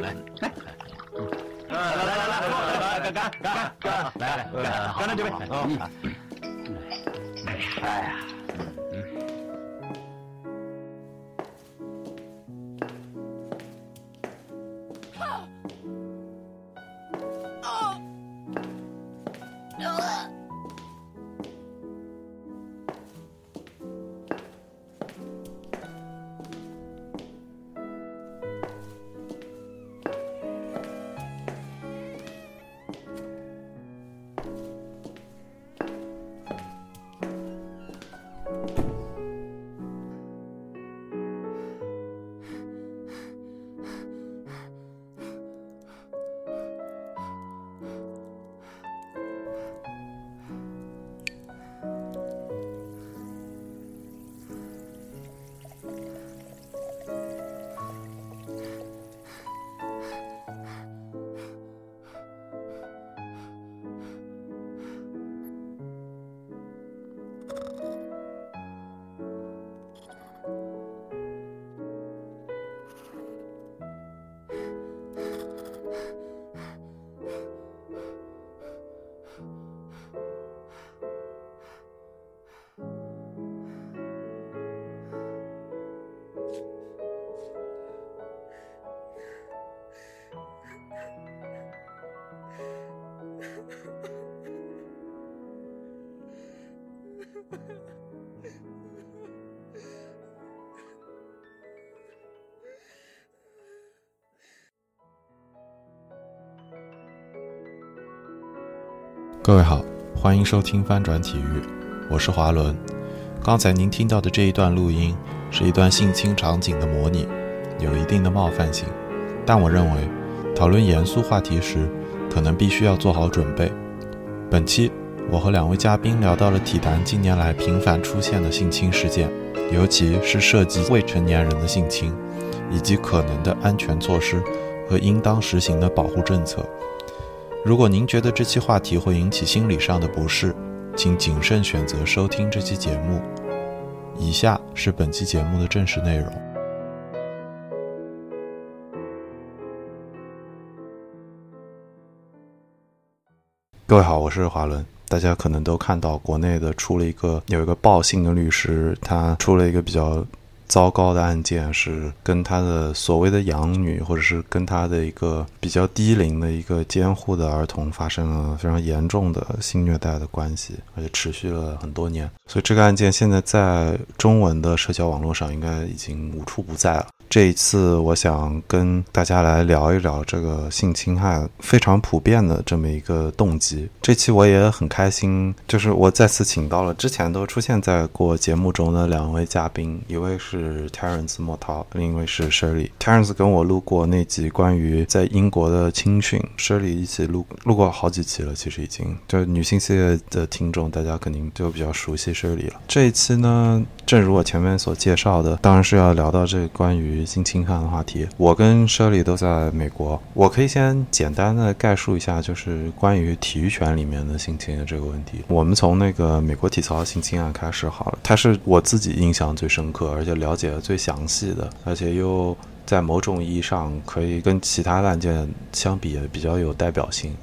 来，来来来来来，干干干干，来来干干了这边。哎呀。各位好，欢迎收听翻转体育，我是华伦。刚才您听到的这一段录音是一段性侵场景的模拟，有一定的冒犯性，但我认为讨论严肃话题时，可能必须要做好准备。本期我和两位嘉宾聊到了体坛近年来频繁出现的性侵事件，尤其是涉及未成年人的性侵，以及可能的安全措施和应当实行的保护政策。如果您觉得这期话题会引起心理上的不适，请谨慎选择收听这期节目。以下是本期节目的正式内容。各位好，我是华伦。大家可能都看到，国内的出了一个有一个报信的律师，他出了一个比较。糟糕的案件是跟他的所谓的养女，或者是跟他的一个比较低龄的一个监护的儿童发生了非常严重的性虐待的关系，而且持续了很多年。所以这个案件现在在中文的社交网络上应该已经无处不在了。这一次，我想跟大家来聊一聊这个性侵害非常普遍的这么一个动机。这期我也很开心，就是我再次请到了之前都出现在过节目中的两位嘉宾，一位是 Terence 莫涛，另一位是 Shirley。Terence 跟我录过那集关于在英国的青训，Shirley 一起录录过好几期了，其实已经就女性系列的听众，大家肯定就比较熟悉 Shirley 了。这一期呢，正如我前面所介绍的，当然是要聊到这关于。性侵犯的话题，我跟 Shirley 都在美国。我可以先简单的概述一下，就是关于体育圈里面的性侵的这个问题。我们从那个美国体操性侵案开始好了，它是我自己印象最深刻，而且了解的最详细的，而且又在某种意义上可以跟其他案件相比也比较有代表性。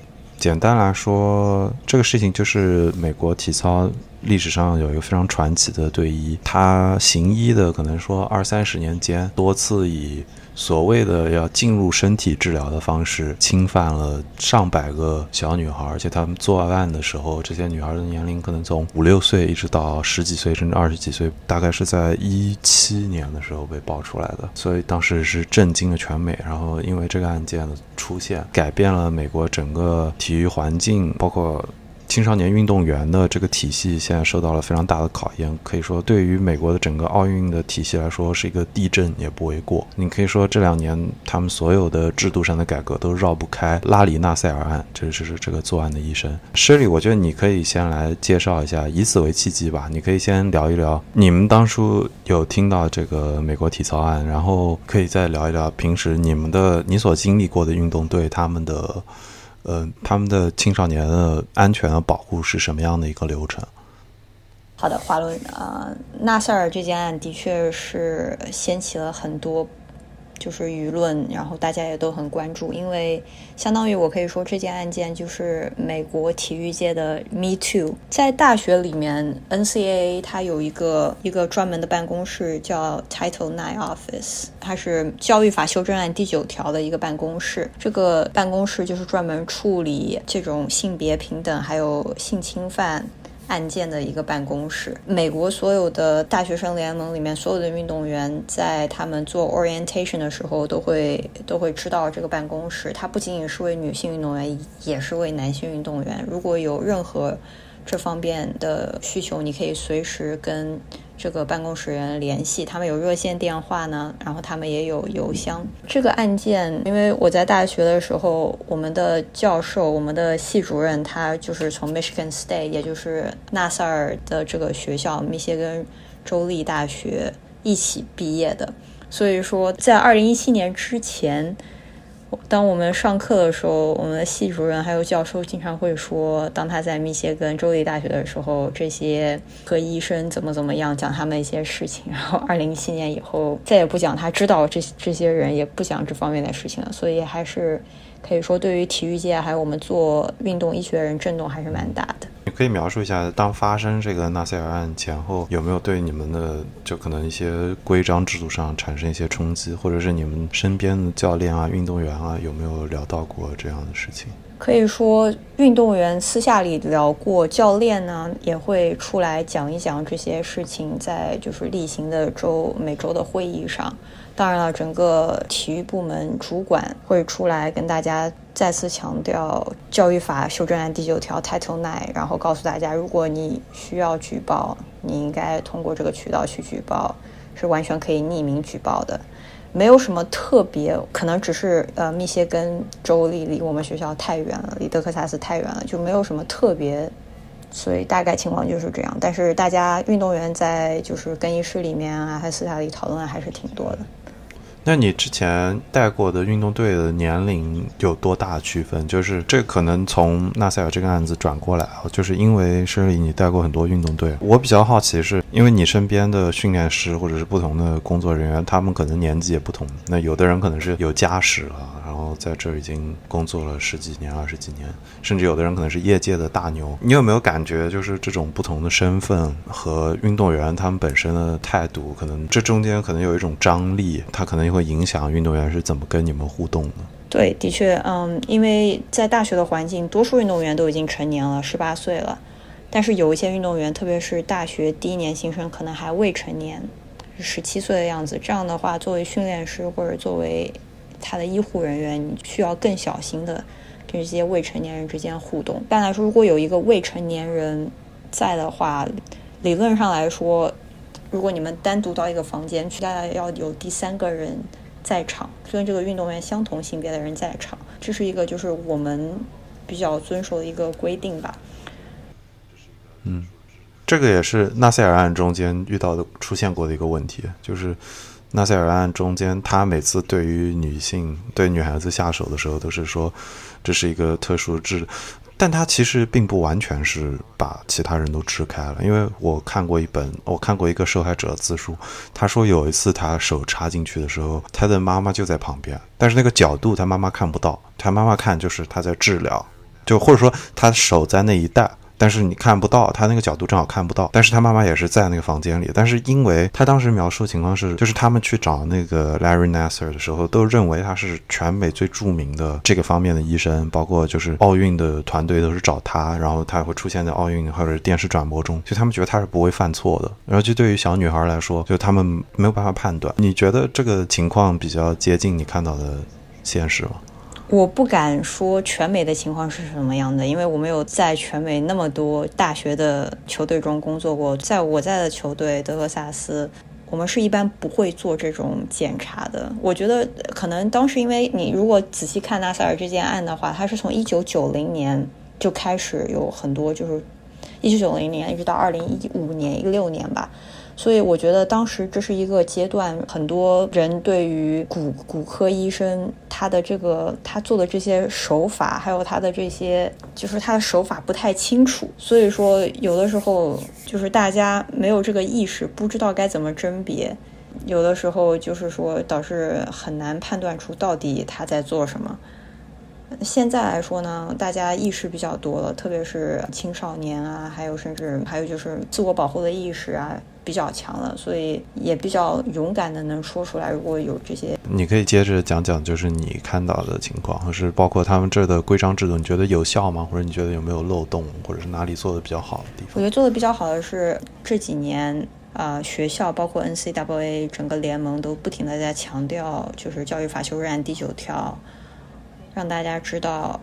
简单来说，这个事情就是美国体操历史上有一个非常传奇的队医，他行医的可能说二三十年间，多次以。所谓的要进入身体治疗的方式，侵犯了上百个小女孩，而且他们作案的时候，这些女孩的年龄可能从五六岁一直到十几岁，甚至二十几岁，大概是在一七年的时候被爆出来的，所以当时是震惊了全美。然后因为这个案件的出现，改变了美国整个体育环境，包括。青少年运动员的这个体系现在受到了非常大的考验，可以说对于美国的整个奥运的体系来说是一个地震也不为过。你可以说这两年他们所有的制度上的改革都绕不开拉里纳塞尔案，这就是这个作案的医生。施里，我觉得你可以先来介绍一下，以此为契机吧，你可以先聊一聊你们当初有听到这个美国体操案，然后可以再聊一聊平时你们的你所经历过的运动队他们的。嗯，他们的青少年的安全的保护是什么样的一个流程？好的，华伦啊，纳赛尔这件案的确是掀起了很多。就是舆论，然后大家也都很关注，因为相当于我可以说这件案件就是美国体育界的 Me Too。在大学里面，NCAA 它有一个一个专门的办公室叫 Title Nine Office，它是教育法修正案第九条的一个办公室。这个办公室就是专门处理这种性别平等还有性侵犯。案件的一个办公室。美国所有的大学生联盟里面，所有的运动员在他们做 orientation 的时候，都会都会知道这个办公室。它不仅仅是为女性运动员，也是为男性运动员。如果有任何这方面的需求，你可以随时跟。这个办公室人联系，他们有热线电话呢，然后他们也有邮箱。这个案件，因为我在大学的时候，我们的教授，我们的系主任，他就是从 Michigan State，也就是纳萨尔的这个学校，密歇根州立大学一起毕业的，所以说在二零一七年之前。当我们上课的时候，我们的系主任还有教授经常会说，当他在密歇根州立大学的时候，这些和医生怎么怎么样讲他们一些事情。然后，二零一七年以后再也不讲他知道这这些人也不讲这方面的事情了。所以，还是可以说，对于体育界还有我们做运动医学的人，震动还是蛮大的。可以描述一下，当发生这个纳赛尔案前后，有没有对你们的就可能一些规章制度上产生一些冲击，或者是你们身边的教练啊、运动员啊，有没有聊到过这样的事情？可以说，运动员私下里聊过，教练呢也会出来讲一讲这些事情，在就是例行的周每周的会议上。当然了，整个体育部门主管会出来跟大家再次强调教育法修正案第九条 Title Nine，然后告诉大家，如果你需要举报，你应该通过这个渠道去举报，是完全可以匿名举报的，没有什么特别，可能只是呃密歇根州立离我们学校太远了，离德克萨斯太远了，就没有什么特别。所以大概情况就是这样，但是大家运动员在就是更衣室里面啊，还私下里讨论还是挺多的。那你之前带过的运动队的年龄有多大区分？就是这可能从纳赛尔这个案子转过来啊，就是因为是你带过很多运动队。我比较好奇是，因为你身边的训练师或者是不同的工作人员，他们可能年纪也不同。那有的人可能是有家室啊，然后在这儿已经工作了十几年、二十几年，甚至有的人可能是业界的大牛。你有没有感觉，就是这种不同的身份和运动员他们本身的态度，可能这中间可能有一种张力，他可能。会影响运动员是怎么跟你们互动的？对，的确，嗯，因为在大学的环境，多数运动员都已经成年了，十八岁了，但是有一些运动员，特别是大学第一年新生，可能还未成年，十七岁的样子。这样的话，作为训练师或者作为他的医护人员，你需要更小心的跟这些未成年人之间互动。一般来说，如果有一个未成年人在的话，理论上来说。如果你们单独到一个房间去，大家要有第三个人在场，跟这个运动员相同性别的人在场，这是一个就是我们比较遵守的一个规定吧。嗯，这个也是纳赛尔案中间遇到的出现过的一个问题，就是纳赛尔案中间，他每次对于女性对女孩子下手的时候，都是说这是一个特殊治。但他其实并不完全是把其他人都支开了，因为我看过一本，我看过一个受害者自述，他说有一次他手插进去的时候，他的妈妈就在旁边，但是那个角度他妈妈看不到，他妈妈看就是他在治疗，就或者说他手在那一带。但是你看不到他那个角度，正好看不到。但是他妈妈也是在那个房间里。但是因为他当时描述的情况是，就是他们去找那个 Larry Nasser 的时候，都认为他是全美最著名的这个方面的医生，包括就是奥运的团队都是找他，然后他会出现在奥运或者电视转播中，就他们觉得他是不会犯错的。然后就对于小女孩来说，就他们没有办法判断。你觉得这个情况比较接近你看到的现实吗？我不敢说全美的情况是什么样的，因为我没有在全美那么多大学的球队中工作过。在我在的球队德克萨斯，我们是一般不会做这种检查的。我觉得可能当时因为你如果仔细看纳赛尔这件案的话，它是从一九九零年就开始有很多，就是一九九零年一直到二零一五年一六年吧。所以我觉得当时这是一个阶段，很多人对于骨骨科医生他的这个他做的这些手法，还有他的这些就是他的手法不太清楚，所以说有的时候就是大家没有这个意识，不知道该怎么甄别有的时候就是说导致很难判断出到底他在做什么。现在来说呢，大家意识比较多了，特别是青少年啊，还有甚至还有就是自我保护的意识啊比较强了，所以也比较勇敢的能说出来。如果有这些，你可以接着讲讲，就是你看到的情况，或是包括他们这的规章制度，你觉得有效吗？或者你觉得有没有漏洞，或者是哪里做的比较好的地方？我觉得做的比较好的是这几年。啊，学校包括 NCAA 整个联盟都不停的在强调，就是教育法修正案第九条，让大家知道，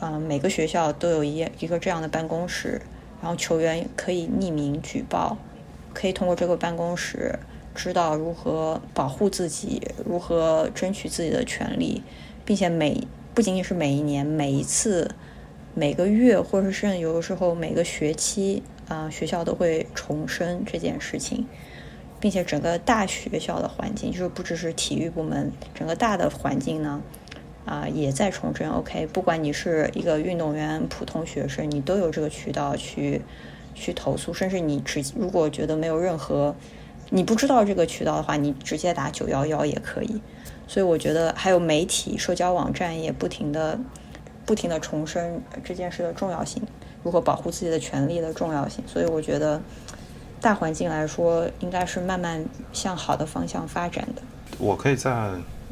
嗯，每个学校都有一一个这样的办公室，然后球员可以匿名举报，可以通过这个办公室知道如何保护自己，如何争取自己的权利，并且每不仅仅是每一年，每一次，每个月，或者是甚至有的时候每个学期。啊，学校都会重申这件事情，并且整个大学校的环境，就是不只是体育部门，整个大的环境呢，啊，也在重申。OK，不管你是一个运动员、普通学生，你都有这个渠道去去投诉，甚至你直如果觉得没有任何，你不知道这个渠道的话，你直接打九幺幺也可以。所以我觉得还有媒体、社交网站也不停的、不停的重申这件事的重要性。如何保护自己的权利的重要性，所以我觉得大环境来说，应该是慢慢向好的方向发展的。我可以再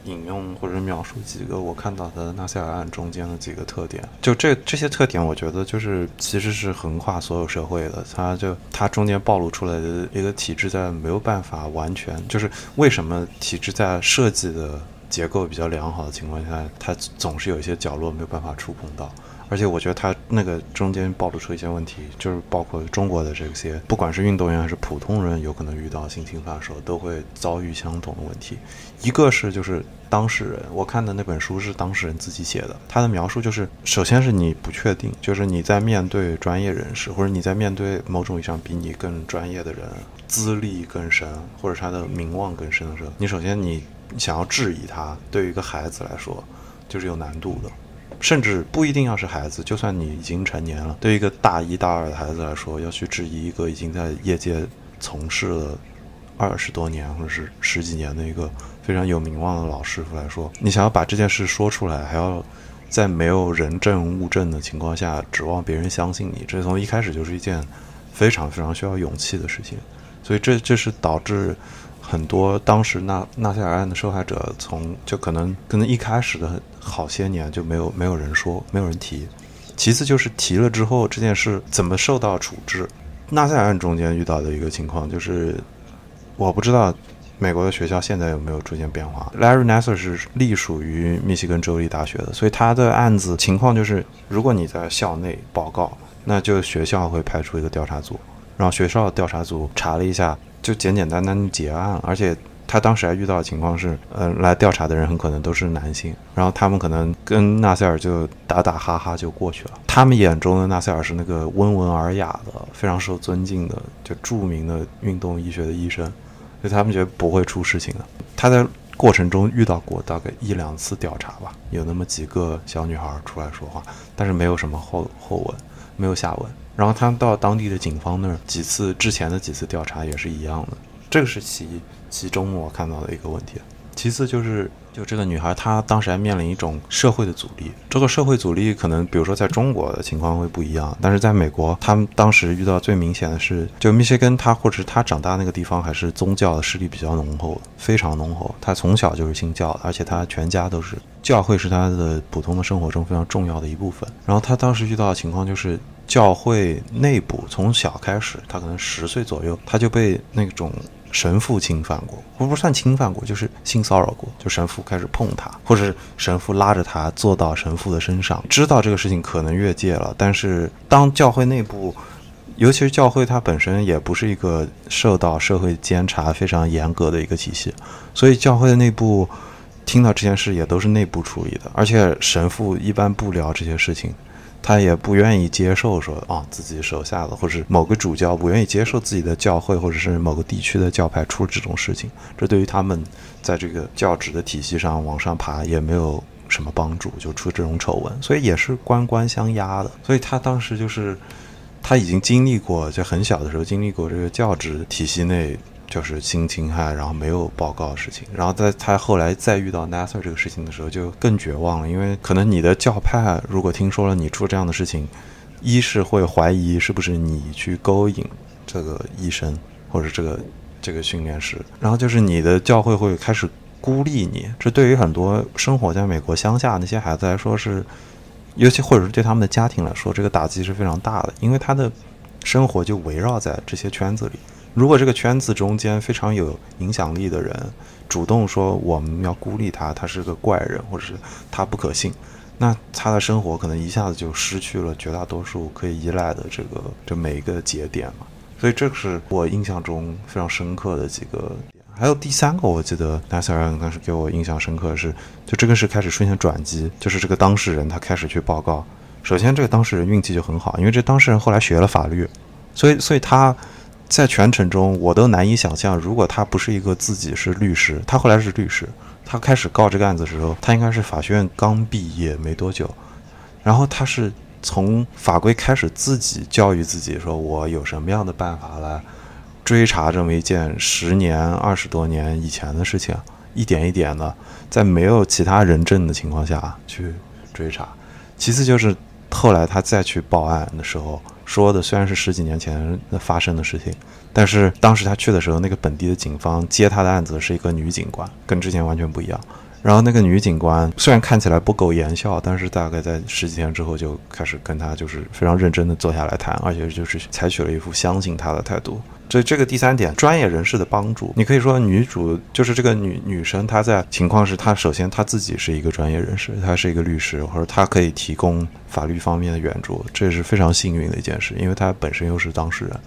引用或者描述几个我看到的纳赛尔案中间的几个特点。就这这些特点，我觉得就是其实是横跨所有社会的。它就它中间暴露出来的一个体制，在没有办法完全，就是为什么体制在设计的结构比较良好的情况下，它总是有一些角落没有办法触碰到。而且我觉得他那个中间暴露出一些问题，就是包括中国的这些，不管是运动员还是普通人，有可能遇到性侵犯的时候，都会遭遇相同的问题。一个是就是当事人，我看的那本书是当事人自己写的，他的描述就是，首先是你不确定，就是你在面对专业人士，或者你在面对某种意义上比你更专业的人，资历更深，或者他的名望更深的时候，你首先你想要质疑他，对于一个孩子来说，就是有难度的。甚至不一定要是孩子，就算你已经成年了，对一个大一、大二的孩子来说，要去质疑一个已经在业界从事了二十多年或者是十几年的一个非常有名望的老师傅来说，你想要把这件事说出来，还要在没有人证物证的情况下指望别人相信你，这从一开始就是一件非常非常需要勇气的事情。所以这这是导致。很多当时纳纳赛尔案的受害者，从就可能可能一开始的好些年就没有没有人说，没有人提。其次就是提了之后，这件事怎么受到处置？纳赛尔案中间遇到的一个情况就是，我不知道美国的学校现在有没有出现变化。Larry Nasser 是隶属于密西根州立大学的，所以他的案子情况就是，如果你在校内报告，那就学校会派出一个调查组，然后学校调查组查了一下。就简简单单结案，而且他当时还遇到的情况是，嗯，来调查的人很可能都是男性，然后他们可能跟纳赛尔就打打哈哈就过去了。他们眼中的纳赛尔是那个温文尔雅的、非常受尊敬的、就著名的运动医学的医生，所以他们觉得不会出事情的。他在过程中遇到过大概一两次调查吧，有那么几个小女孩出来说话，但是没有什么后后文，没有下文。然后他到当地的警方那儿几次之前的几次调查也是一样的，这个是其其中我看到的一个问题。其次就是，就这个女孩她当时还面临一种社会的阻力。这个社会阻力可能，比如说在中国的情况会不一样，但是在美国，他们当时遇到最明显的是，就密歇根他或者是他长大那个地方还是宗教的势力比较浓厚，非常浓厚。他从小就是信教的，而且他全家都是教会是他的普通的生活中非常重要的一部分。然后他当时遇到的情况就是。教会内部从小开始，他可能十岁左右，他就被那种神父侵犯过，不不算侵犯过，就是性骚扰过。就神父开始碰他，或者是神父拉着他坐到神父的身上，知道这个事情可能越界了。但是当教会内部，尤其是教会它本身也不是一个受到社会监察非常严格的一个体系，所以教会的内部听到这件事也都是内部处理的，而且神父一般不聊这些事情。他也不愿意接受说啊，自己手下的或者某个主教不愿意接受自己的教会或者是某个地区的教派出这种事情，这对于他们在这个教职的体系上往上爬也没有什么帮助，就出这种丑闻，所以也是官官相压的。所以他当时就是他已经经历过，在很小的时候经历过这个教职体系内就是性侵害，然后没有报告的事情。然后在他后来再遇到 Nasser 这个事情的时候，就更绝望了，因为可能你的教派如果听说了你出这样的事情，一是会怀疑是不是你去勾引这个医生或者这个这个训练师，然后就是你的教会会开始孤立你。这对于很多生活在美国乡下那些孩子来说是，尤其或者是对他们的家庭来说，这个打击是非常大的，因为他的生活就围绕在这些圈子里。如果这个圈子中间非常有影响力的人主动说我们要孤立他，他是个怪人，或者是他不可信，那他的生活可能一下子就失去了绝大多数可以依赖的这个这每一个节点嘛。所以这是我印象中非常深刻的几个。还有第三个，我记得 Nasir 当时给我印象深刻的是，就这个是开始出现转机，就是这个当事人他开始去报告。首先，这个当事人运气就很好，因为这当事人后来学了法律，所以所以他。在全程中，我都难以想象，如果他不是一个自己是律师，他后来是律师，他开始告这个案子的时候，他应该是法学院刚毕业没多久，然后他是从法规开始自己教育自己，说我有什么样的办法来追查这么一件十年、二十多年以前的事情，一点一点的，在没有其他人证的情况下去追查。其次就是后来他再去报案的时候。说的虽然是十几年前发生的事情，但是当时他去的时候，那个本地的警方接他的案子是一个女警官，跟之前完全不一样。然后那个女警官虽然看起来不苟言笑，但是大概在十几天之后就开始跟他就是非常认真的坐下来谈，而且就是采取了一副相信他的态度。这这个第三点，专业人士的帮助，你可以说女主就是这个女女生，她在情况是她首先她自己是一个专业人士，她是一个律师，或者她可以提供法律方面的援助，这是非常幸运的一件事，因为她本身又是当事人。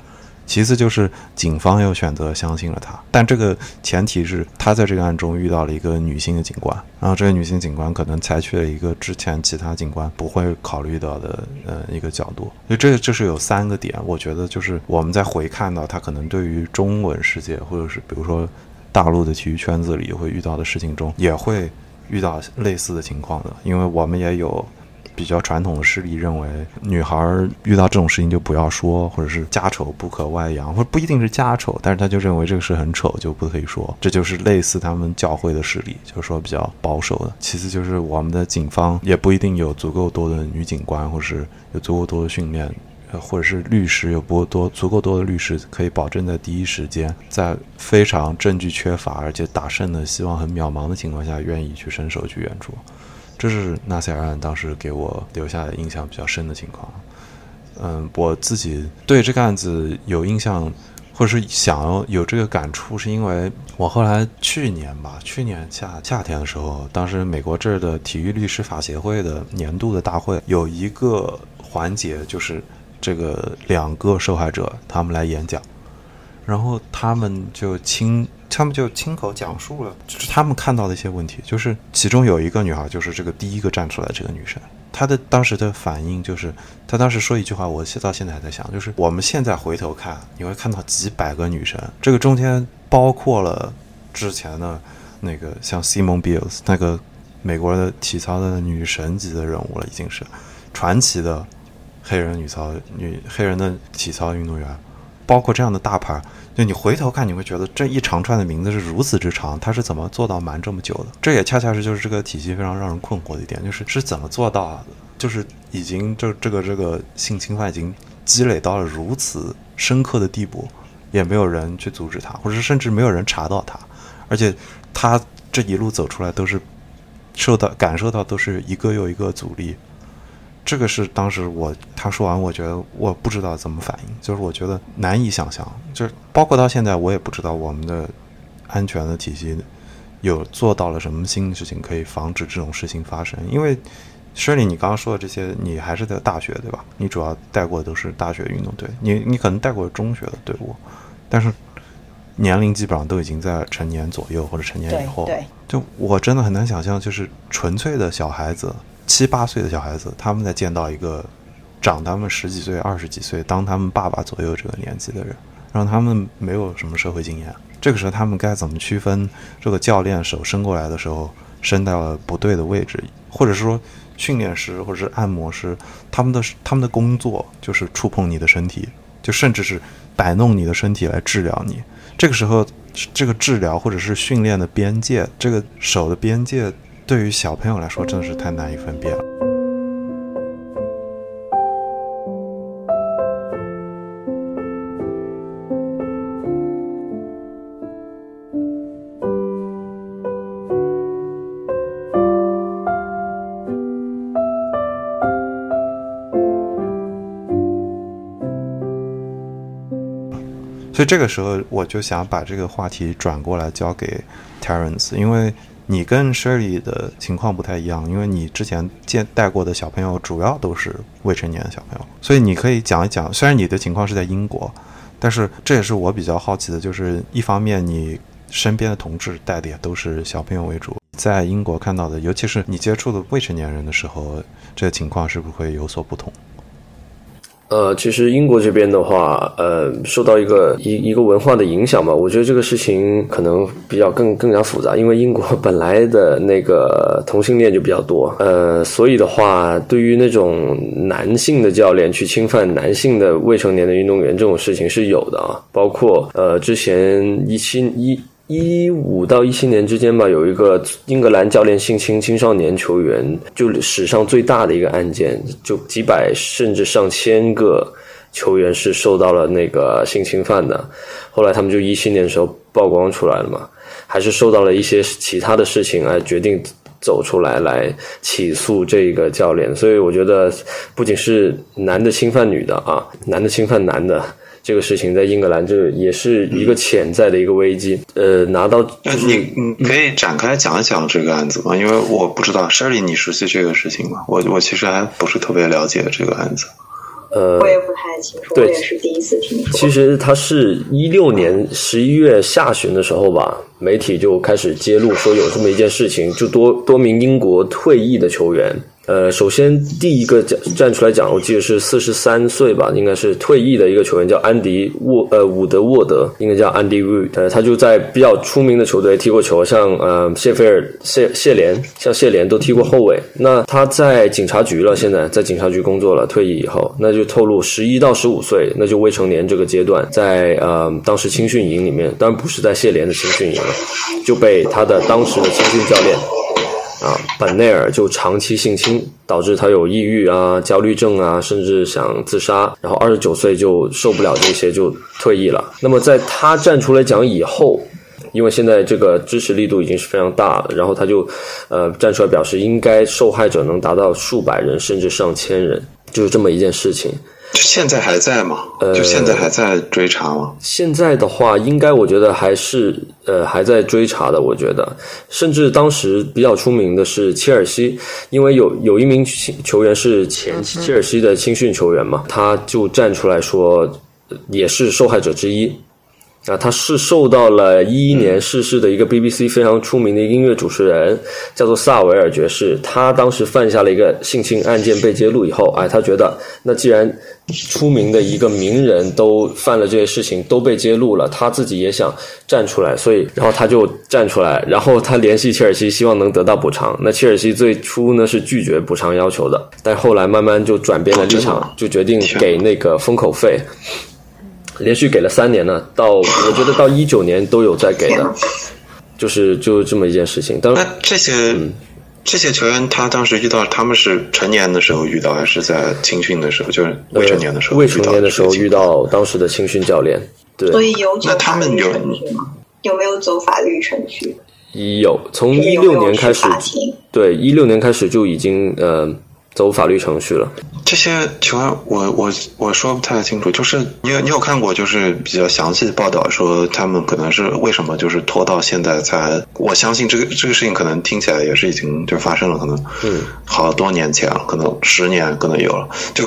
其次就是警方又选择相信了他，但这个前提是他在这个案中遇到了一个女性的警官，然后这个女性警官可能采取了一个之前其他警官不会考虑到的呃一个角度，所以这这是有三个点，我觉得就是我们在回看到他可能对于中文世界或者是比如说大陆的体育圈子里会遇到的事情中，也会遇到类似的情况的，因为我们也有。比较传统的势力认为，女孩遇到这种事情就不要说，或者是家丑不可外扬，或者不一定是家丑，但是他就认为这个事很丑，就不可以说。这就是类似他们教会的势力，就是说比较保守的。其次就是我们的警方也不一定有足够多的女警官，或是有足够多的训练，或者是律师有不多足够多的律师可以保证在第一时间，在非常证据缺乏而且打胜的希望很渺茫的情况下，愿意去伸手去援助。这是纳赛尔案当时给我留下的印象比较深的情况。嗯，我自己对这个案子有印象，或是想要有这个感触，是因为我后来去年吧，去年夏夏天的时候，当时美国这儿的体育律师法协会的年度的大会有一个环节，就是这个两个受害者他们来演讲，然后他们就亲。他们就亲口讲述了，就是他们看到的一些问题。就是其中有一个女孩，就是这个第一个站出来这个女生，她的当时的反应就是，她当时说一句话，我到现在还在想，就是我们现在回头看，你会看到几百个女生，这个中间包括了之前的那个像 Simone Biles 那个美国的体操的女神级的人物了，已经是传奇的黑人女操女黑人的体操运动员，包括这样的大牌。就你回头看，你会觉得这一长串的名字是如此之长，他是怎么做到瞒这么久的？这也恰恰是就是这个体系非常让人困惑的一点，就是是怎么做到？就是已经这这个这个性侵犯已经积累到了如此深刻的地步，也没有人去阻止他，或者甚至没有人查到他，而且他这一路走出来都是受到感受到都是一个又一个阻力。这个是当时我他说完，我觉得我不知道怎么反应，就是我觉得难以想象，就是包括到现在我也不知道我们的安全的体系有做到了什么新的事情可以防止这种事情发生。因为 Shirley，你刚刚说的这些，你还是在大学对吧？你主要带过的都是大学运动队，你你可能带过中学的队伍，但是年龄基本上都已经在成年左右或者成年以后，对，就我真的很难想象，就是纯粹的小孩子。七八岁的小孩子，他们在见到一个长他们十几岁、二十几岁、当他们爸爸左右这个年纪的人，让他们没有什么社会经验。这个时候，他们该怎么区分这个教练手伸过来的时候伸到了不对的位置，或者是说训练师或者是按摩师，他们的他们的工作就是触碰你的身体，就甚至是摆弄你的身体来治疗你。这个时候，这个治疗或者是训练的边界，这个手的边界，对于小朋友来说真的是太难以分辨了。所以这个时候，我就想把这个话题转过来交给 Terence，因为你跟 Shirley 的情况不太一样，因为你之前见带过的小朋友主要都是未成年的小朋友，所以你可以讲一讲。虽然你的情况是在英国，但是这也是我比较好奇的，就是一方面你身边的同志带的也都是小朋友为主，在英国看到的，尤其是你接触的未成年人的时候，这个情况是不是会有所不同？呃，其实英国这边的话，呃，受到一个一一个文化的影响吧，我觉得这个事情可能比较更更加复杂，因为英国本来的那个 同性恋就比较多，呃，所以的话，对于那种男性的教练去侵犯男性的未成年的运动员这种事情是有的啊，包括呃，之前一七一。一五到一七年之间吧，有一个英格兰教练性侵青少年球员，就史上最大的一个案件，就几百甚至上千个球员是受到了那个性侵犯的。后来他们就一七年的时候曝光出来了嘛，还是受到了一些其他的事情来决定走出来来起诉这个教练。所以我觉得，不仅是男的侵犯女的啊，男的侵犯男的。这个事情在英格兰，这也是一个潜在的一个危机。呃，拿到你你可以展开讲一讲这个案子吗？因为我不知道，Shirley，你熟悉这个事情吗？我我其实还不是特别了解这个案子。呃，我也不太清楚，我也是第一次听说。其实他是一六年十一月下旬的时候吧，媒体就开始揭露说有这么一件事情，就多多名英国退役的球员。呃，首先第一个站站出来讲，我记得是四十三岁吧，应该是退役的一个球员，叫安迪沃呃伍德沃德，应该叫安迪 Wood，呃，他就在比较出名的球队踢过球，像呃谢菲尔谢谢联，像谢联都踢过后卫。那他在警察局了，现在在警察局工作了，退役以后，那就透露十一到十五岁，那就未成年这个阶段，在呃当时青训营里面，当然不是在谢联的青训营了，就被他的当时的青训教练。啊，本内尔就长期性侵，导致他有抑郁啊、焦虑症啊，甚至想自杀。然后二十九岁就受不了这些，就退役了。那么在他站出来讲以后，因为现在这个支持力度已经是非常大了，然后他就呃站出来表示，应该受害者能达到数百人甚至上千人，就是这么一件事情。现在还在吗？呃，就现在还在追查吗？现在的话，应该我觉得还是呃还在追查的。我觉得，甚至当时比较出名的是切尔西，因为有有一名球员是前切尔西的青训球员嘛，他就站出来说，也是受害者之一。啊，他是受到了一一年逝世的一个 BBC 非常出名的音乐主持人，叫做萨维尔爵士。他当时犯下了一个性侵案件被揭露以后，哎，他觉得那既然出名的一个名人都犯了这些事情都被揭露了，他自己也想站出来，所以然后他就站出来，然后他联系切尔西，希望能得到补偿。那切尔西最初呢是拒绝补偿要求的，但后来慢慢就转变了立场，就决定给那个封口费。连续给了三年呢，到我觉得到一九年都有在给的，就是就这么一件事情。当然，这些这些球员他当时遇到，他们是成年的时候遇到，还是在青训的时候，就是未成年的时候？未成年的时候遇到当时的青训教练。对，所以有那他们有有没有走法律程序？有，从一六年开始，对，一六年开始就已经呃。走法律程序了。这些请问，我我我说不太清楚。就是你有你有看过，就是比较详细的报道，说他们可能是为什么就是拖到现在才。我相信这个这个事情可能听起来也是已经就发生了，可能嗯好多年前了，可能十年可能有了。就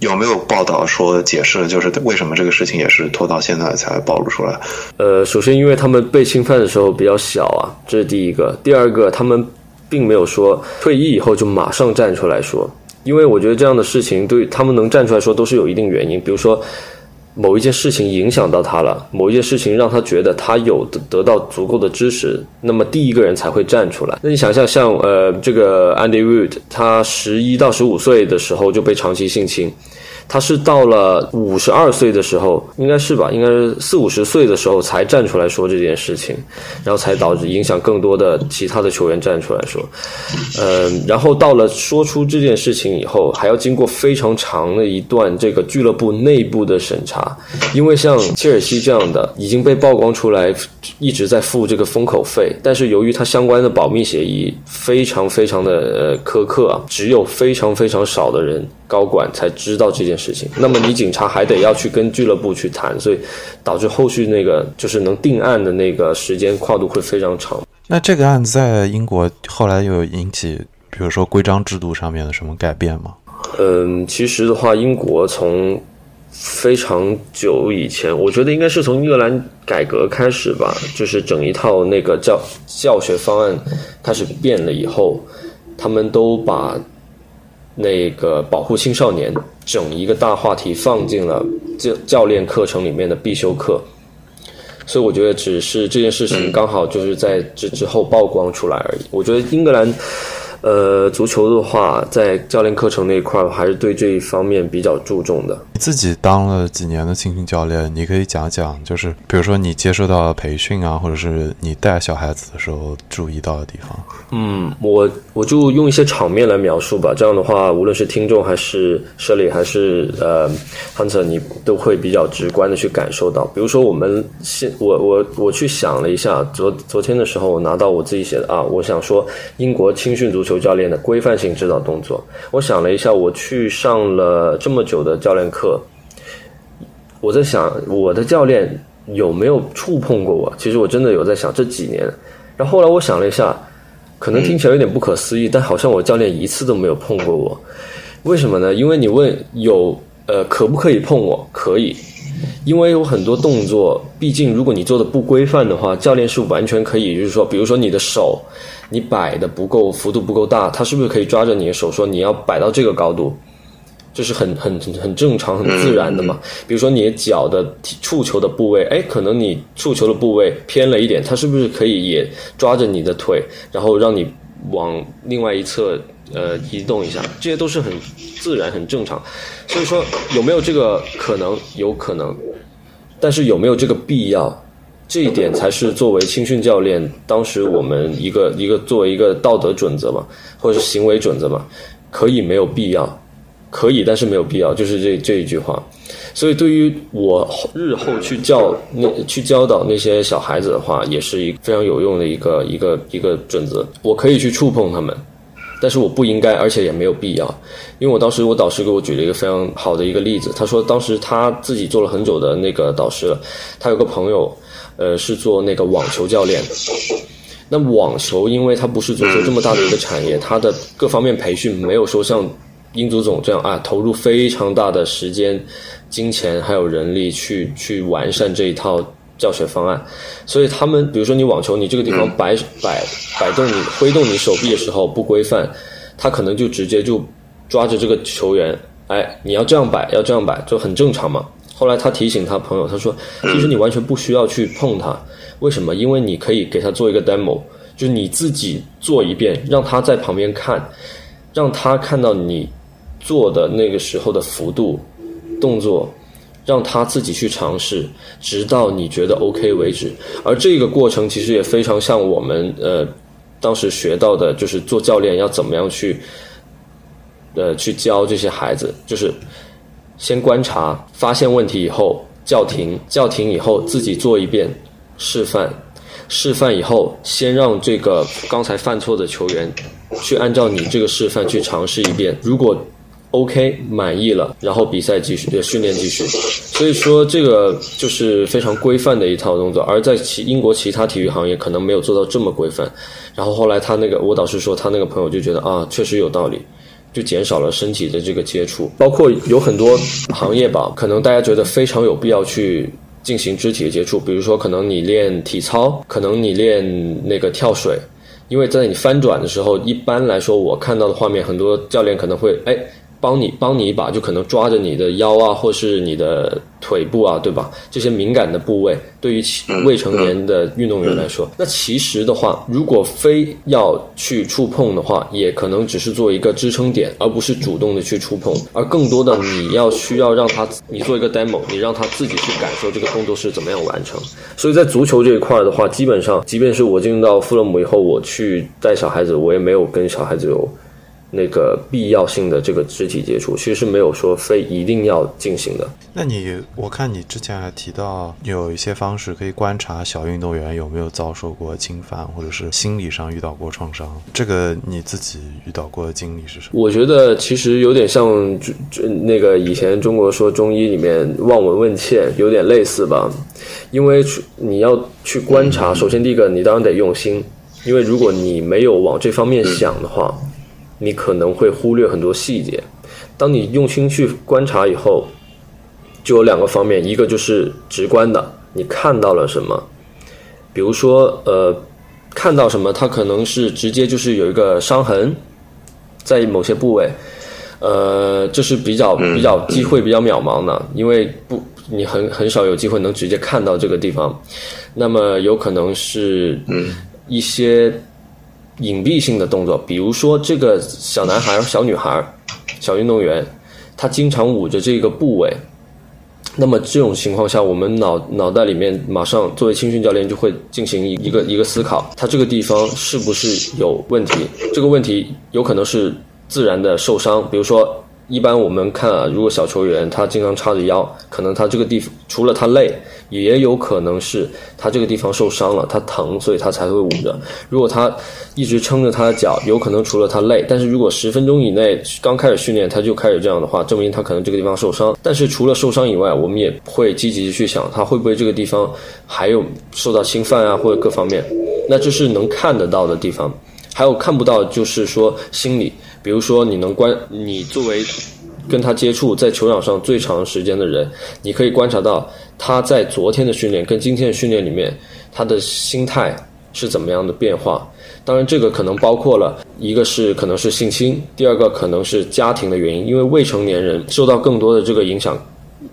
有没有报道说解释，就是为什么这个事情也是拖到现在才暴露出来？呃，首先因为他们被侵犯的时候比较小啊，这是第一个。第二个，他们。并没有说退役以后就马上站出来说，因为我觉得这样的事情对他们能站出来说都是有一定原因。比如说，某一件事情影响到他了，某一件事情让他觉得他有得得到足够的支持，那么第一个人才会站出来。那你想象，像呃这个 Andy Wood，他十一到十五岁的时候就被长期性侵，他是到了五十二岁的时候，应该是吧，应该是四五十岁的时候才站出来说这件事情，然后才导致影响更多的其他的球员站出来说，嗯，然后到了说出这件事情以后，还要经过非常长的一段这个俱乐部内部的审查，因为像切尔西这样的已经被曝光出来，一直在付这个封口费，但是由于他相关的保密协议非常非常的呃苛刻啊，只有非常非常少的人高管才知道这件事。情。那么你警察还得要去跟俱乐部去谈，所以导致后续那个就是能定案的那个时间跨度会非常长。那这个案子在英国后来有引起，比如说规章制度上面的什么改变吗？嗯，其实的话，英国从非常久以前，我觉得应该是从英格兰改革开始吧，就是整一套那个教教学方案开始变了以后，他们都把那个保护青少年整一个大话题放进了教教练课程里面的必修课。所以我觉得只是这件事情刚好就是在这之后曝光出来而已。我觉得英格兰，呃，足球的话，在教练课程那一块儿还是对这一方面比较注重的。你自己当了几年的青训教练，你可以讲讲，就是比如说你接受到培训啊，或者是你带小孩子的时候注意到的地方。嗯，我我就用一些场面来描述吧。这样的话，无论是听众还是舍里还是呃 Hunter，你都会比较直观的去感受到。比如说，我们现我我我去想了一下，昨昨天的时候，我拿到我自己写的啊，我想说英国青训足球教练的规范性指导动作。我想了一下，我去上了这么久的教练课，我在想我的教练有没有触碰过我？其实我真的有在想这几年。然后后来我想了一下。可能听起来有点不可思议，但好像我教练一次都没有碰过我，为什么呢？因为你问有呃可不可以碰我？可以，因为有很多动作，毕竟如果你做的不规范的话，教练是完全可以，就是说，比如说你的手你摆的不够幅度不够大，他是不是可以抓着你的手说你要摆到这个高度？这是很很很正常、很自然的嘛。比如说你的脚的触球的部位，哎，可能你触球的部位偏了一点，他是不是可以也抓着你的腿，然后让你往另外一侧呃移动一下？这些都是很自然、很正常。所以说有没有这个可能？有可能，但是有没有这个必要？这一点才是作为青训教练，当时我们一个一个作为一个道德准则嘛，或者是行为准则嘛，可以没有必要。可以，但是没有必要，就是这这一句话。所以，对于我日后去教那去教导那些小孩子的话，也是一非常有用的一个一个一个准则。我可以去触碰他们，但是我不应该，而且也没有必要。因为我当时我导师给我举了一个非常好的一个例子，他说当时他自己做了很久的那个导师了，他有个朋友，呃，是做那个网球教练。那网球，因为它不是足球这么大的一个产业，它的各方面培训没有说像。英足总这样啊，投入非常大的时间、金钱还有人力去去完善这一套教学方案，所以他们比如说你网球，你这个地方摆摆摆动你挥动你手臂的时候不规范，他可能就直接就抓着这个球员，哎，你要这样摆，要这样摆，就很正常嘛。后来他提醒他朋友，他说，其实你完全不需要去碰他，为什么？因为你可以给他做一个 demo，就是你自己做一遍，让他在旁边看，让他看到你。做的那个时候的幅度、动作，让他自己去尝试，直到你觉得 OK 为止。而这个过程其实也非常像我们呃当时学到的，就是做教练要怎么样去呃去教这些孩子，就是先观察，发现问题以后叫停，叫停以后自己做一遍示范，示范以后先让这个刚才犯错的球员去按照你这个示范去尝试一遍，如果 OK，满意了，然后比赛继续，训练继续。所以说，这个就是非常规范的一套动作。而在其英国其他体育行业，可能没有做到这么规范。然后后来他那个，我导师说，他那个朋友就觉得啊，确实有道理，就减少了身体的这个接触。包括有很多行业吧，可能大家觉得非常有必要去进行肢体的接触。比如说，可能你练体操，可能你练那个跳水，因为在你翻转的时候，一般来说我看到的画面，很多教练可能会哎。帮你帮你一把，就可能抓着你的腰啊，或是你的腿部啊，对吧？这些敏感的部位，对于未成年的运动员来说，那其实的话，如果非要去触碰的话，也可能只是做一个支撑点，而不是主动的去触碰，而更多的你要需要让他，你做一个 demo，你让他自己去感受这个动作是怎么样完成。所以在足球这一块的话，基本上，即便是我进入到富勒姆以后，我去带小孩子，我也没有跟小孩子有。那个必要性的这个肢体接触，其实是没有说非一定要进行的。那你，我看你之前还提到有一些方式可以观察小运动员有没有遭受过侵犯，或者是心理上遇到过创伤。这个你自己遇到过的经历是什么？我觉得其实有点像那个以前中国说中医里面望闻问切，有点类似吧。因为你要去观察，首先第一个你当然得用心，因为如果你没有往这方面想的话。你可能会忽略很多细节，当你用心去观察以后，就有两个方面，一个就是直观的，你看到了什么，比如说呃，看到什么，它可能是直接就是有一个伤痕，在某些部位，呃，这是比较比较机会比较渺茫的，因为不你很很少有机会能直接看到这个地方，那么有可能是一些。隐蔽性的动作，比如说这个小男孩、小女孩、小运动员，他经常捂着这个部位。那么这种情况下，我们脑脑袋里面马上作为青训教练就会进行一个一个思考：他这个地方是不是有问题？这个问题有可能是自然的受伤，比如说。一般我们看啊，如果小球员他经常叉着腰，可能他这个地方除了他累，也有可能是他这个地方受伤了，他疼，所以他才会捂着。如果他一直撑着他的脚，有可能除了他累，但是如果十分钟以内刚开始训练他就开始这样的话，证明他可能这个地方受伤。但是除了受伤以外，我们也会积极去想他会不会这个地方还有受到侵犯啊，或者各方面。那这是能看得到的地方，还有看不到就是说心理。比如说，你能观你作为跟他接触在球场上最长时间的人，你可以观察到他在昨天的训练跟今天的训练里面，他的心态是怎么样的变化。当然，这个可能包括了一个是可能是性侵，第二个可能是家庭的原因，因为未成年人受到更多的这个影响，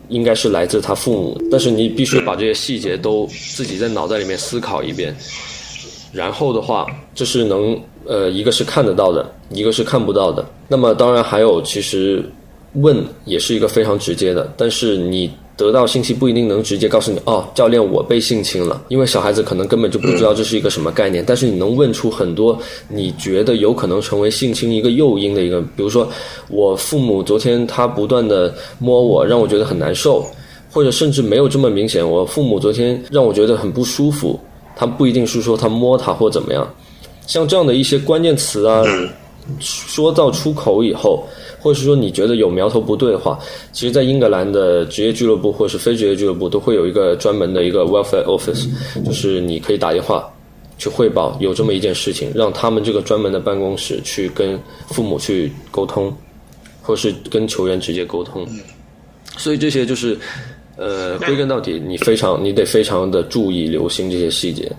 应该是来自他父母。但是你必须把这些细节都自己在脑袋里面思考一遍。然后的话，这是能呃，一个是看得到的，一个是看不到的。那么当然还有，其实问也是一个非常直接的，但是你得到信息不一定能直接告诉你哦，教练我被性侵了，因为小孩子可能根本就不知道这是一个什么概念。但是你能问出很多你觉得有可能成为性侵一个诱因的一个，比如说我父母昨天他不断的摸我，让我觉得很难受，或者甚至没有这么明显，我父母昨天让我觉得很不舒服。他不一定是说他摸他或怎么样，像这样的一些关键词啊，说到出口以后，或者是说你觉得有苗头不对的话，其实，在英格兰的职业俱乐部或者是非职业俱乐部都会有一个专门的一个 welfare office，就是你可以打电话去汇报有这么一件事情，让他们这个专门的办公室去跟父母去沟通，或是跟球员直接沟通。所以这些就是。呃，归根到底，你非常，你得非常的注意、留心这些细节。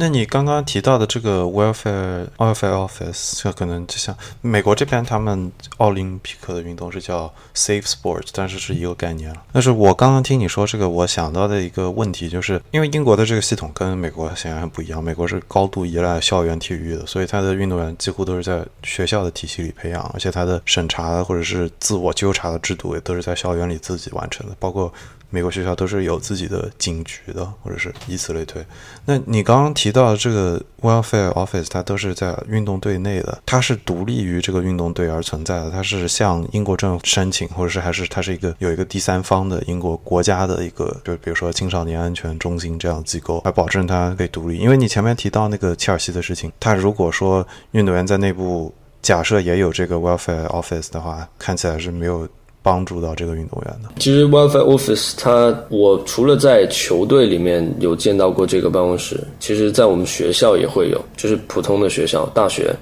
那你刚刚提到的这个 welfare welfare office，这可能就像美国这边他们奥林匹克的运动是叫 safe sport，但是是一个概念了。但是我刚刚听你说这个，我想到的一个问题就是，因为英国的这个系统跟美国显然很不一样，美国是高度依赖校园体育的，所以他的运动员几乎都是在学校的体系里培养，而且他的审查或者是自我纠察的制度也都是在校园里自己完成的，包括。美国学校都是有自己的警局的，或者是以此类推。那你刚刚提到的这个 welfare office，它都是在运动队内的，它是独立于这个运动队而存在的，它是向英国政府申请，或者是还是它是一个有一个第三方的英国国家的一个，就比如说青少年安全中心这样的机构来保证它可以独立。因为你前面提到那个切尔西的事情，它如果说运动员在内部假设也有这个 welfare office 的话，看起来是没有。帮助到这个运动员的。其实 wildfire Office，它我除了在球队里面有见到过这个办公室，其实在我们学校也会有，就是普通的学校、大学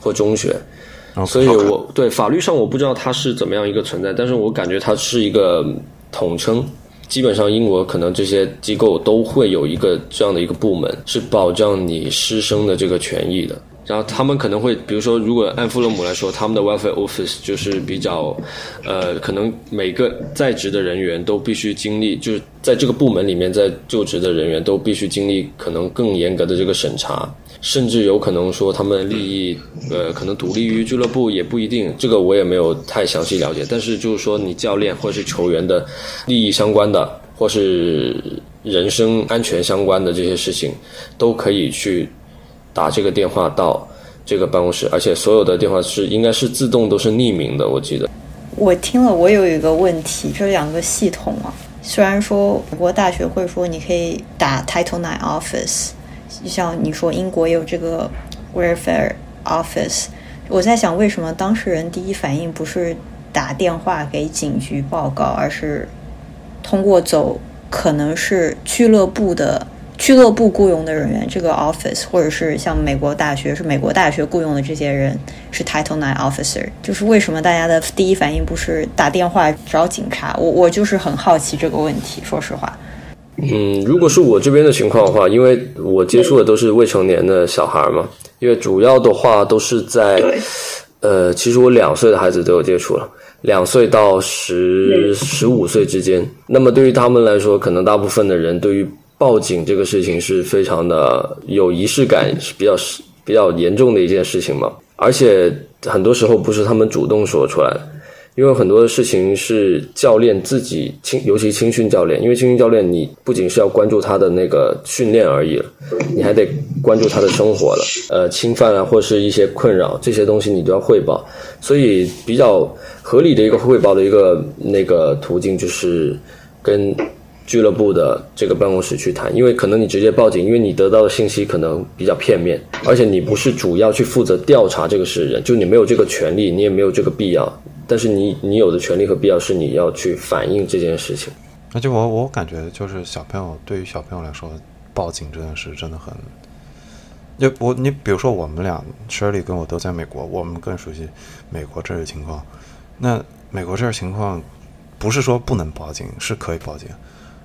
或中学。所以我对法律上我不知道它是怎么样一个存在，但是我感觉它是一个统称。基本上英国可能这些机构都会有一个这样的一个部门，是保障你师生的这个权益的。然后他们可能会，比如说，如果按富勒姆来说，他们的 welfare office 就是比较，呃，可能每个在职的人员都必须经历，就是在这个部门里面在就职的人员都必须经历可能更严格的这个审查，甚至有可能说他们利益，呃，可能独立于俱乐部也不一定，这个我也没有太详细了解。但是就是说，你教练或者是球员的利益相关的，或是人身安全相关的这些事情，都可以去。打这个电话到这个办公室，而且所有的电话是应该是自动都是匿名的，我记得。我听了，我有一个问题，这两个系统啊，虽然说美国大学会说你可以打 Title Nine Office，像你说英国有这个 Welfare Office，我在想为什么当事人第一反应不是打电话给警局报告，而是通过走可能是俱乐部的。俱乐部雇佣的人员，这个 office，或者是像美国大学，是美国大学雇佣的这些人是 Title Nine officer，就是为什么大家的第一反应不是打电话找警察？我我就是很好奇这个问题，说实话。嗯，如果是我这边的情况的话，因为我接触的都是未成年的小孩嘛，因为主要的话都是在，呃，其实我两岁的孩子都有接触了，两岁到十十五岁之间。那么对于他们来说，可能大部分的人对于报警这个事情是非常的有仪式感，是比较比较严重的一件事情嘛。而且很多时候不是他们主动说出来，因为很多的事情是教练自己青，尤其青训教练，因为青训教练你不仅是要关注他的那个训练而已，你还得关注他的生活了。呃，侵犯啊，或是一些困扰这些东西你都要汇报，所以比较合理的一个汇报的一个那个途径就是跟。俱乐部的这个办公室去谈，因为可能你直接报警，因为你得到的信息可能比较片面，而且你不是主要去负责调查这个事人，就你没有这个权利，你也没有这个必要。但是你你有的权利和必要是你要去反映这件事情。那就我我感觉就是小朋友对于小朋友来说，报警这件事真的很，就我你比如说我们俩 Shirley 跟我都在美国，我们更熟悉美国这儿的情况。那美国这儿情况不是说不能报警，是可以报警。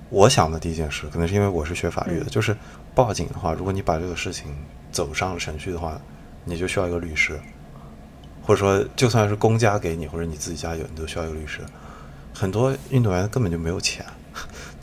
我想的第一件事，可能是因为我是学法律的，就是报警的话，如果你把这个事情走上了程序的话，你就需要一个律师，或者说就算是公家给你，或者你自己家有，你都需要一个律师。很多运动员根本就没有钱。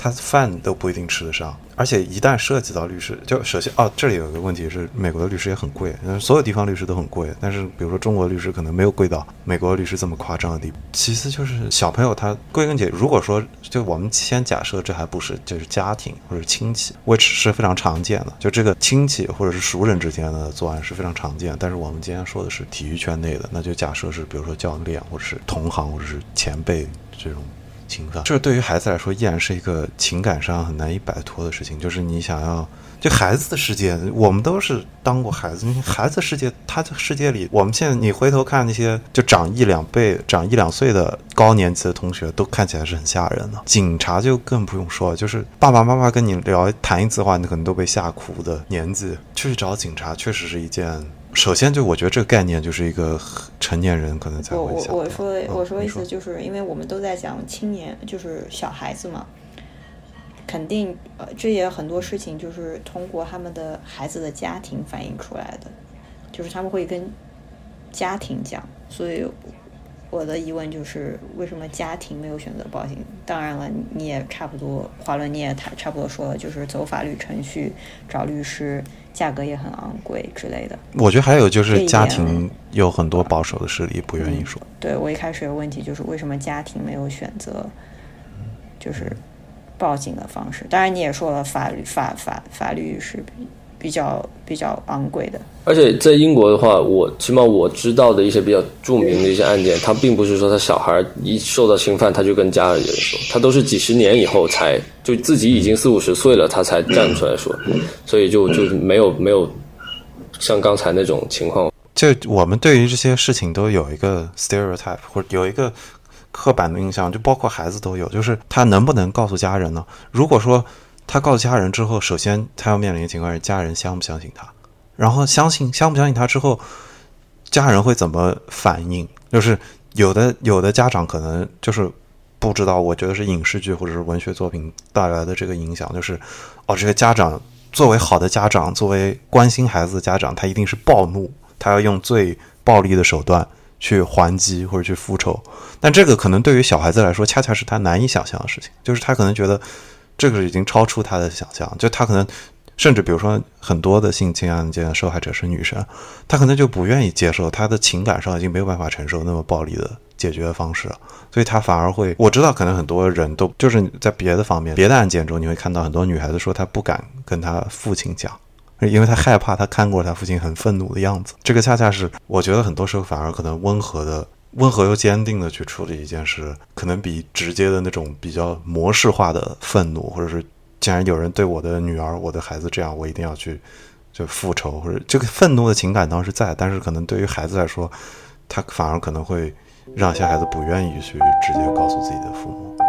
他饭都不一定吃得上，而且一旦涉及到律师，就首先哦，这里有一个问题是，美国的律师也很贵，所有地方律师都很贵，但是比如说中国律师可能没有贵到美国律师这么夸张的地步。其次就是小朋友他归根结，如果说就我们先假设这还不是就是家庭或者亲戚，which 是非常常见的，就这个亲戚或者是熟人之间的作案是非常常见。但是我们今天说的是体育圈内的，那就假设是比如说教练或者是同行或者是前辈这种。侵犯，这对于孩子来说依然是一个情感上很难以摆脱的事情。就是你想要，就孩子的世界，我们都是当过孩子。孩子世界，他的世界里，我们现在你回头看那些就长一两倍、长一两岁的高年级的同学，都看起来是很吓人的。警察就更不用说了，就是爸爸妈妈跟你聊谈一次话，你可能都被吓哭的年纪，去找警察确实是一件。首先，就我觉得这个概念就是一个成年人可能才会想。我我我说我说意思就是，因为我们都在讲青年，就是小孩子嘛，肯定呃，这也很多事情就是通过他们的孩子的家庭反映出来的，就是他们会跟家庭讲，所以。我的疑问就是，为什么家庭没有选择报警？当然了，你也差不多，华伦你也差差不多说了，就是走法律程序，找律师，价格也很昂贵之类的。我觉得还有就是家庭有很多保守的势力不愿意说。对我一开始有问题就是为什么家庭没有选择，就是报警的方式？当然你也说了，法律法法法律是。比较比较昂贵的，而且在英国的话，我起码我知道的一些比较著名的一些案件，他并不是说他小孩一受到侵犯，他就跟家里人说，他都是几十年以后才就自己已经四五十岁了，他才站出来说，所以就就没有没有像刚才那种情况。就我们对于这些事情都有一个 stereotype 或者有一个刻板的印象，就包括孩子都有，就是他能不能告诉家人呢？如果说。他告诉家人之后，首先他要面临的情况是家人相不相信他，然后相信相不相信他之后，家人会怎么反应？就是有的有的家长可能就是不知道，我觉得是影视剧或者是文学作品带来的这个影响，就是哦，这个家长作为好的家长，作为关心孩子的家长，他一定是暴怒。他要用最暴力的手段去还击或者去复仇。但这个可能对于小孩子来说，恰恰是他难以想象的事情，就是他可能觉得这个是已经超出他的想象，就他可能。甚至比如说，很多的性侵案件受害者是女生，她可能就不愿意接受，她的情感上已经没有办法承受那么暴力的解决方式，所以她反而会。我知道，可能很多人都就是在别的方面、别的案件中，你会看到很多女孩子说她不敢跟她父亲讲，因为她害怕她看过她父亲很愤怒的样子。这个恰恰是我觉得很多时候反而可能温和的、温和又坚定的去处理一件事，可能比直接的那种比较模式化的愤怒或者是。既然有人对我的女儿、我的孩子这样，我一定要去就复仇，或者这个愤怒的情感当时在，但是可能对于孩子来说，他反而可能会让一些孩子不愿意去直接告诉自己的父母。